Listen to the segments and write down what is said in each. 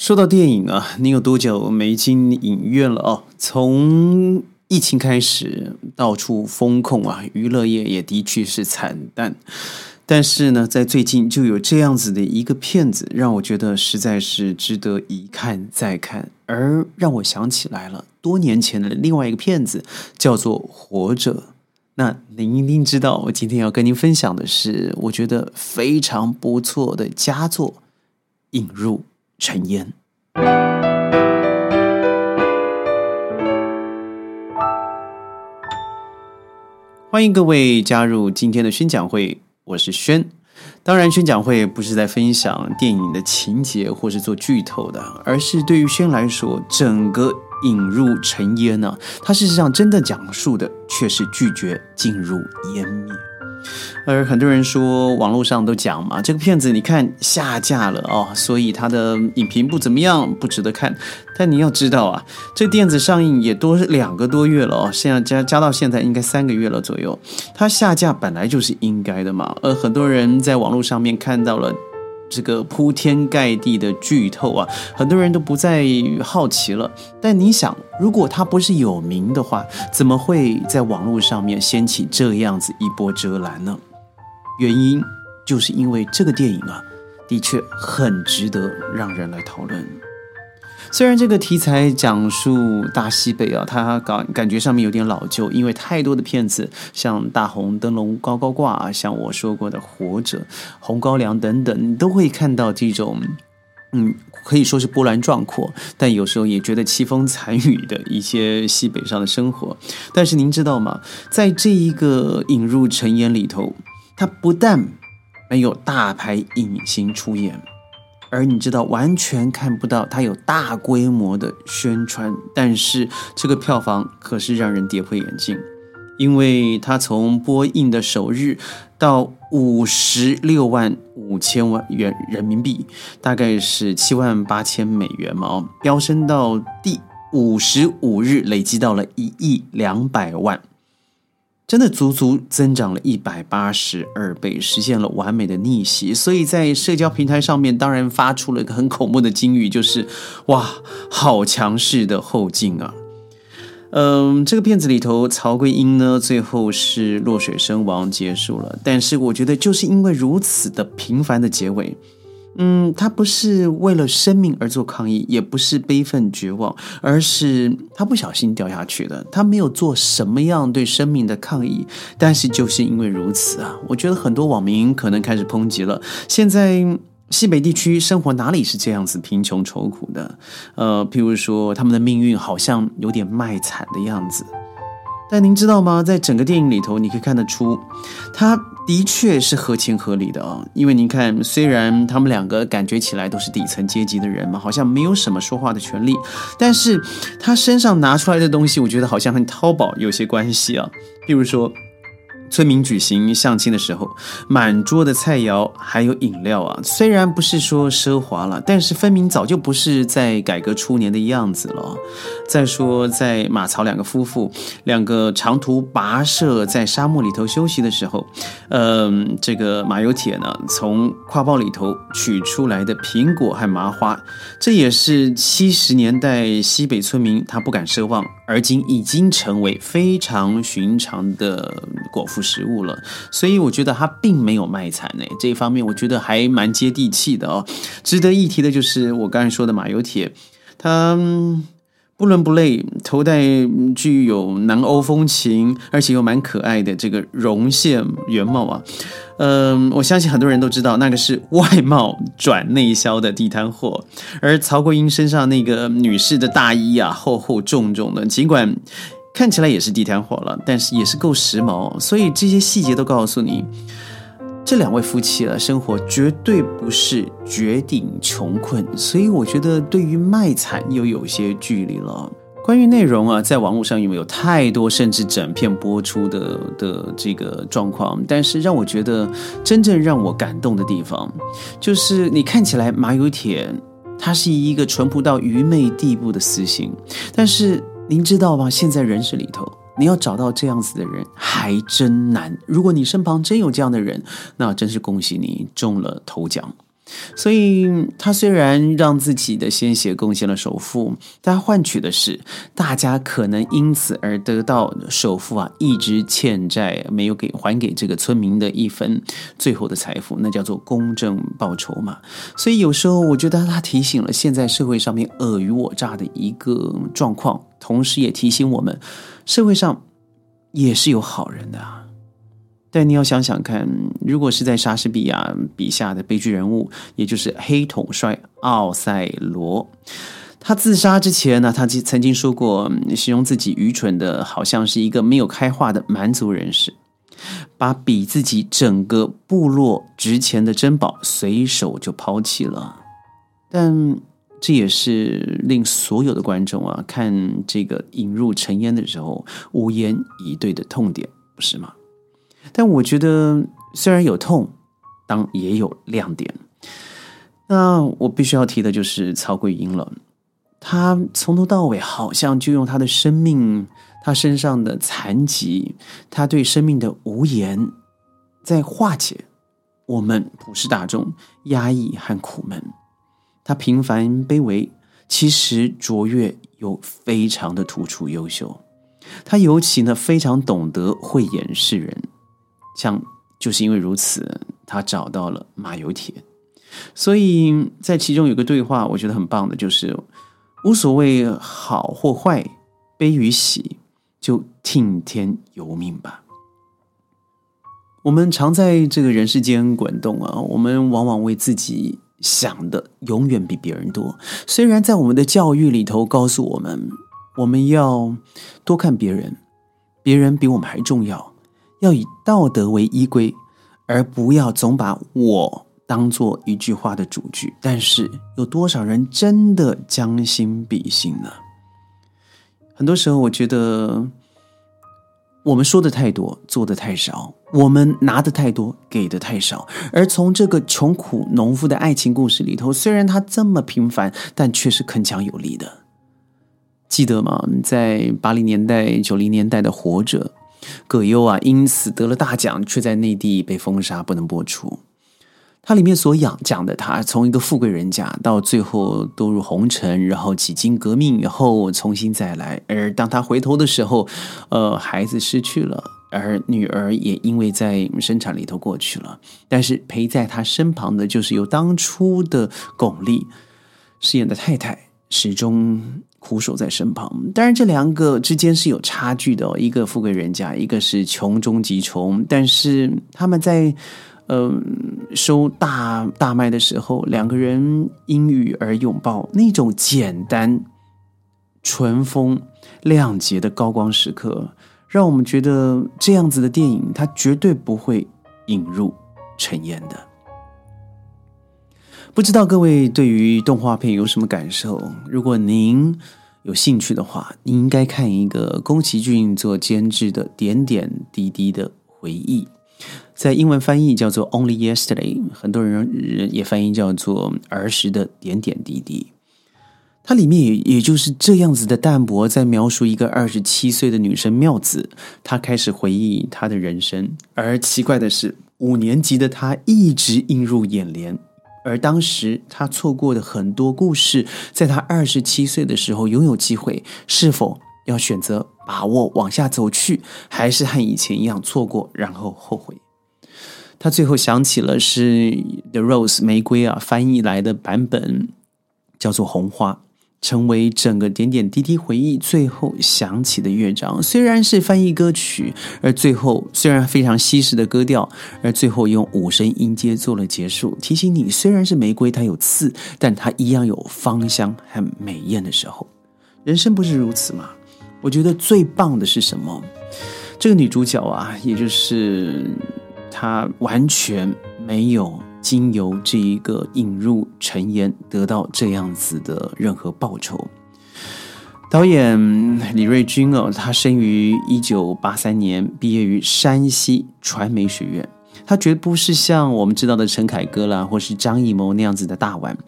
说到电影啊，你有多久没进影院了哦？从疫情开始，到处封控啊，娱乐业也的确是惨淡。但是呢，在最近就有这样子的一个片子，让我觉得实在是值得一看再看，而让我想起来了多年前的另外一个片子，叫做《活着》。那您一定知道，我今天要跟您分享的是，我觉得非常不错的佳作《引入》。尘烟，欢迎各位加入今天的宣讲会，我是轩。当然，宣讲会不是在分享电影的情节或是做剧透的，而是对于轩来说，整个引入尘烟呢，它事实上真的讲述的却是拒绝进入湮灭。而很多人说，网络上都讲嘛，这个片子你看下架了哦，所以它的影评不怎么样，不值得看。但你要知道啊，这电子上映也多两个多月了哦，现在加加到现在应该三个月了左右。它下架本来就是应该的嘛。而很多人在网络上面看到了这个铺天盖地的剧透啊，很多人都不再好奇了。但你想，如果他不是有名的话，怎么会在网络上面掀起这样子一波遮拦呢？原因就是因为这个电影啊，的确很值得让人来讨论。虽然这个题材讲述大西北啊，它感感觉上面有点老旧，因为太多的片子，像大红灯笼高高挂，啊像我说过的《活着》《红高粱》等等，你都会看到这种，嗯，可以说是波澜壮阔，但有时候也觉得凄风惨雨的一些西北上的生活。但是您知道吗？在这一个引入尘烟里头。它不但没有大牌影星出演，而你知道完全看不到它有大规模的宣传，但是这个票房可是让人跌破眼镜，因为它从播映的首日到五十六万五千万元人民币，大概是七万八千美元嘛，飙升到第五十五日累积到了一亿两百万。真的足足增长了一百八十二倍，实现了完美的逆袭。所以在社交平台上面，当然发出了一个很恐怖的金语，就是“哇，好强势的后劲啊！”嗯，这个片子里头，曹桂英呢，最后是落水身亡结束了。但是我觉得，就是因为如此的平凡的结尾。嗯，他不是为了生命而做抗议，也不是悲愤绝望，而是他不小心掉下去的。他没有做什么样对生命的抗议，但是就是因为如此啊，我觉得很多网民可能开始抨击了。现在西北地区生活哪里是这样子贫穷愁苦的？呃，譬如说他们的命运好像有点卖惨的样子。但您知道吗？在整个电影里头，你可以看得出，他的确是合情合理的啊。因为您看，虽然他们两个感觉起来都是底层阶级的人嘛，好像没有什么说话的权利，但是他身上拿出来的东西，我觉得好像和淘宝有些关系啊。比如说。村民举行相亲的时候，满桌的菜肴还有饮料啊，虽然不是说奢华了，但是分明早就不是在改革初年的样子了。再说，在马曹两个夫妇两个长途跋涉在沙漠里头休息的时候，嗯，这个马有铁呢，从挎包里头取出来的苹果和麻花，这也是七十年代西北村民他不敢奢望，而今已经成为非常寻常的果腹。食物了，所以我觉得他并没有卖惨呢。这一方面我觉得还蛮接地气的哦。值得一提的就是我刚才说的马油铁，他不伦不类，头戴具有南欧风情，而且又蛮可爱的这个绒线原帽啊。嗯，我相信很多人都知道，那个是外贸转内销的地摊货。而曹国英身上那个女士的大衣啊，厚厚重重的，尽管。看起来也是地摊货了，但是也是够时髦，所以这些细节都告诉你，这两位夫妻啊，生活绝对不是绝顶穷困，所以我觉得对于卖惨又有些距离了。关于内容啊，在网络上有没有太多甚至整片播出的的这个状况？但是让我觉得真正让我感动的地方，就是你看起来马有铁，他是一个淳朴到愚昧地步的私心，但是。您知道吗？现在人世里头，你要找到这样子的人还真难。如果你身旁真有这样的人，那真是恭喜你中了头奖。所以，他虽然让自己的鲜血贡献了首富，但换取的是大家可能因此而得到首富啊一直欠债没有给还给这个村民的一份最后的财富，那叫做公正报酬嘛。所以，有时候我觉得他提醒了现在社会上面尔虞我诈的一个状况，同时也提醒我们，社会上也是有好人的啊。但你要想想看，如果是在莎士比亚笔下的悲剧人物，也就是黑统帅奥赛罗，他自杀之前呢，他曾经说过，形容自己愚蠢的，好像是一个没有开化的蛮族人士，把比自己整个部落值钱的珍宝随手就抛弃了。但这也是令所有的观众啊，看这个引入尘烟的时候无言以对的痛点，不是吗？但我觉得，虽然有痛，当也有亮点。那我必须要提的就是曹桂英了。他从头到尾好像就用他的生命，他身上的残疾，他对生命的无言，在化解我们普世大众压抑和苦闷。他平凡卑微，其实卓越又非常的突出优秀。他尤其呢，非常懂得慧眼识人。像就是因为如此，他找到了马有铁，所以在其中有个对话，我觉得很棒的，就是无所谓好或坏，悲与喜，就听天由命吧。我们常在这个人世间滚动啊，我们往往为自己想的永远比别人多。虽然在我们的教育里头告诉我们，我们要多看别人，别人比我们还重要。要以道德为依归，而不要总把我当做一句话的主句。但是，有多少人真的将心比心呢？很多时候，我觉得我们说的太多，做的太少；我们拿的太多，给的太少。而从这个穷苦农夫的爱情故事里头，虽然他这么平凡，但却是铿锵有力的。记得吗？在八零年代、九零年代的《活着》。葛优啊，因此得了大奖，却在内地被封杀，不能播出。它里面所讲讲的，他从一个富贵人家到最后堕入红尘，然后几经革命以后重新再来。而当他回头的时候，呃，孩子失去了，而女儿也因为在生产里头过去了。但是陪在他身旁的，就是由当初的巩俐饰演的太太，始终。苦守在身旁，当然这两个之间是有差距的。一个富贵人家，一个是穷中极穷。但是他们在嗯收大大麦的时候，两个人因雨而拥抱，那种简单、纯风、亮洁的高光时刻，让我们觉得这样子的电影，它绝对不会引入尘烟的。不知道各位对于动画片有什么感受？如果您有兴趣的话，你应该看一个宫崎骏做监制的《点点滴滴的回忆》，在英文翻译叫做《Only Yesterday》，很多人也翻译叫做“儿时的点点滴滴”。它里面也也就是这样子的淡薄，在描述一个二十七岁的女生妙子，她开始回忆她的人生。而奇怪的是，五年级的她一直映入眼帘。而当时她错过的很多故事，在她二十七岁的时候拥有机会，是否要选择把握往下走去，还是和以前一样错过然后后悔？他最后想起了是《The Rose》玫瑰啊翻译来的版本，叫做《红花》。成为整个点点滴滴回忆最后响起的乐章，虽然是翻译歌曲，而最后虽然非常西式的歌调，而最后用五声音阶做了结束，提醒你虽然是玫瑰，它有刺，但它一样有芳香和美艳的时候。人生不是如此吗？我觉得最棒的是什么？这个女主角啊，也就是他完全没有。经由这一个引入陈岩，得到这样子的任何报酬。导演李瑞军哦，他生于一九八三年，毕业于山西传媒学院。他绝不是像我们知道的陈凯歌啦，或是张艺谋那样子的大腕。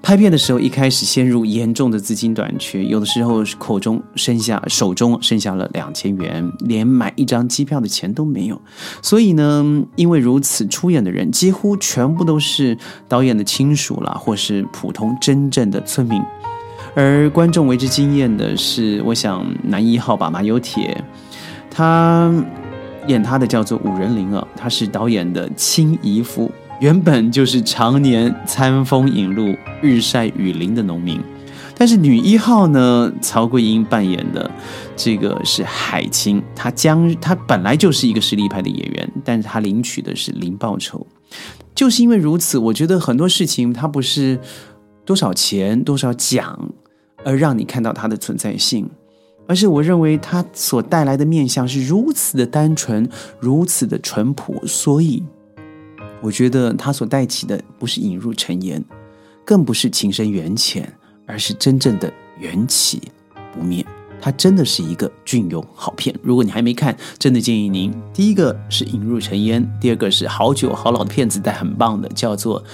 拍片的时候，一开始陷入严重的资金短缺，有的时候口中剩下手中剩下了两千元，连买一张机票的钱都没有。所以呢，因为如此，出演的人几乎全部都是导演的亲属啦，或是普通真正的村民。而观众为之惊艳的是，我想男一号吧，马有铁，他。演他的叫做武仁林啊，他是导演的亲姨夫，原本就是常年餐风饮露、日晒雨淋的农民。但是女一号呢，曹桂英扮演的这个是海清，她将她本来就是一个实力派的演员，但是她领取的是零报酬。就是因为如此，我觉得很多事情它不是多少钱、多少奖，而让你看到它的存在性。而是我认为它所带来的面相是如此的单纯，如此的淳朴，所以我觉得它所带起的不是引入尘烟，更不是情深缘浅，而是真正的缘起不灭。它真的是一个隽永好片。如果你还没看，真的建议您：第一个是引入尘烟，第二个是好久好老的片子，但很棒的，叫做《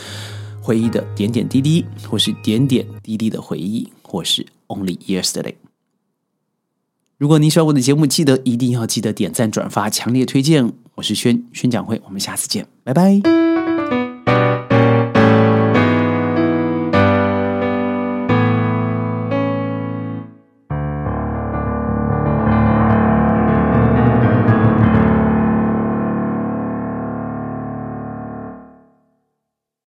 回忆的点点滴滴》，或是《点点滴滴的回忆》，或是《Only Yesterday》。如果您喜欢我的节目，记得一定要记得点赞、转发、强烈推荐。我是轩轩讲会，我们下次见，拜拜。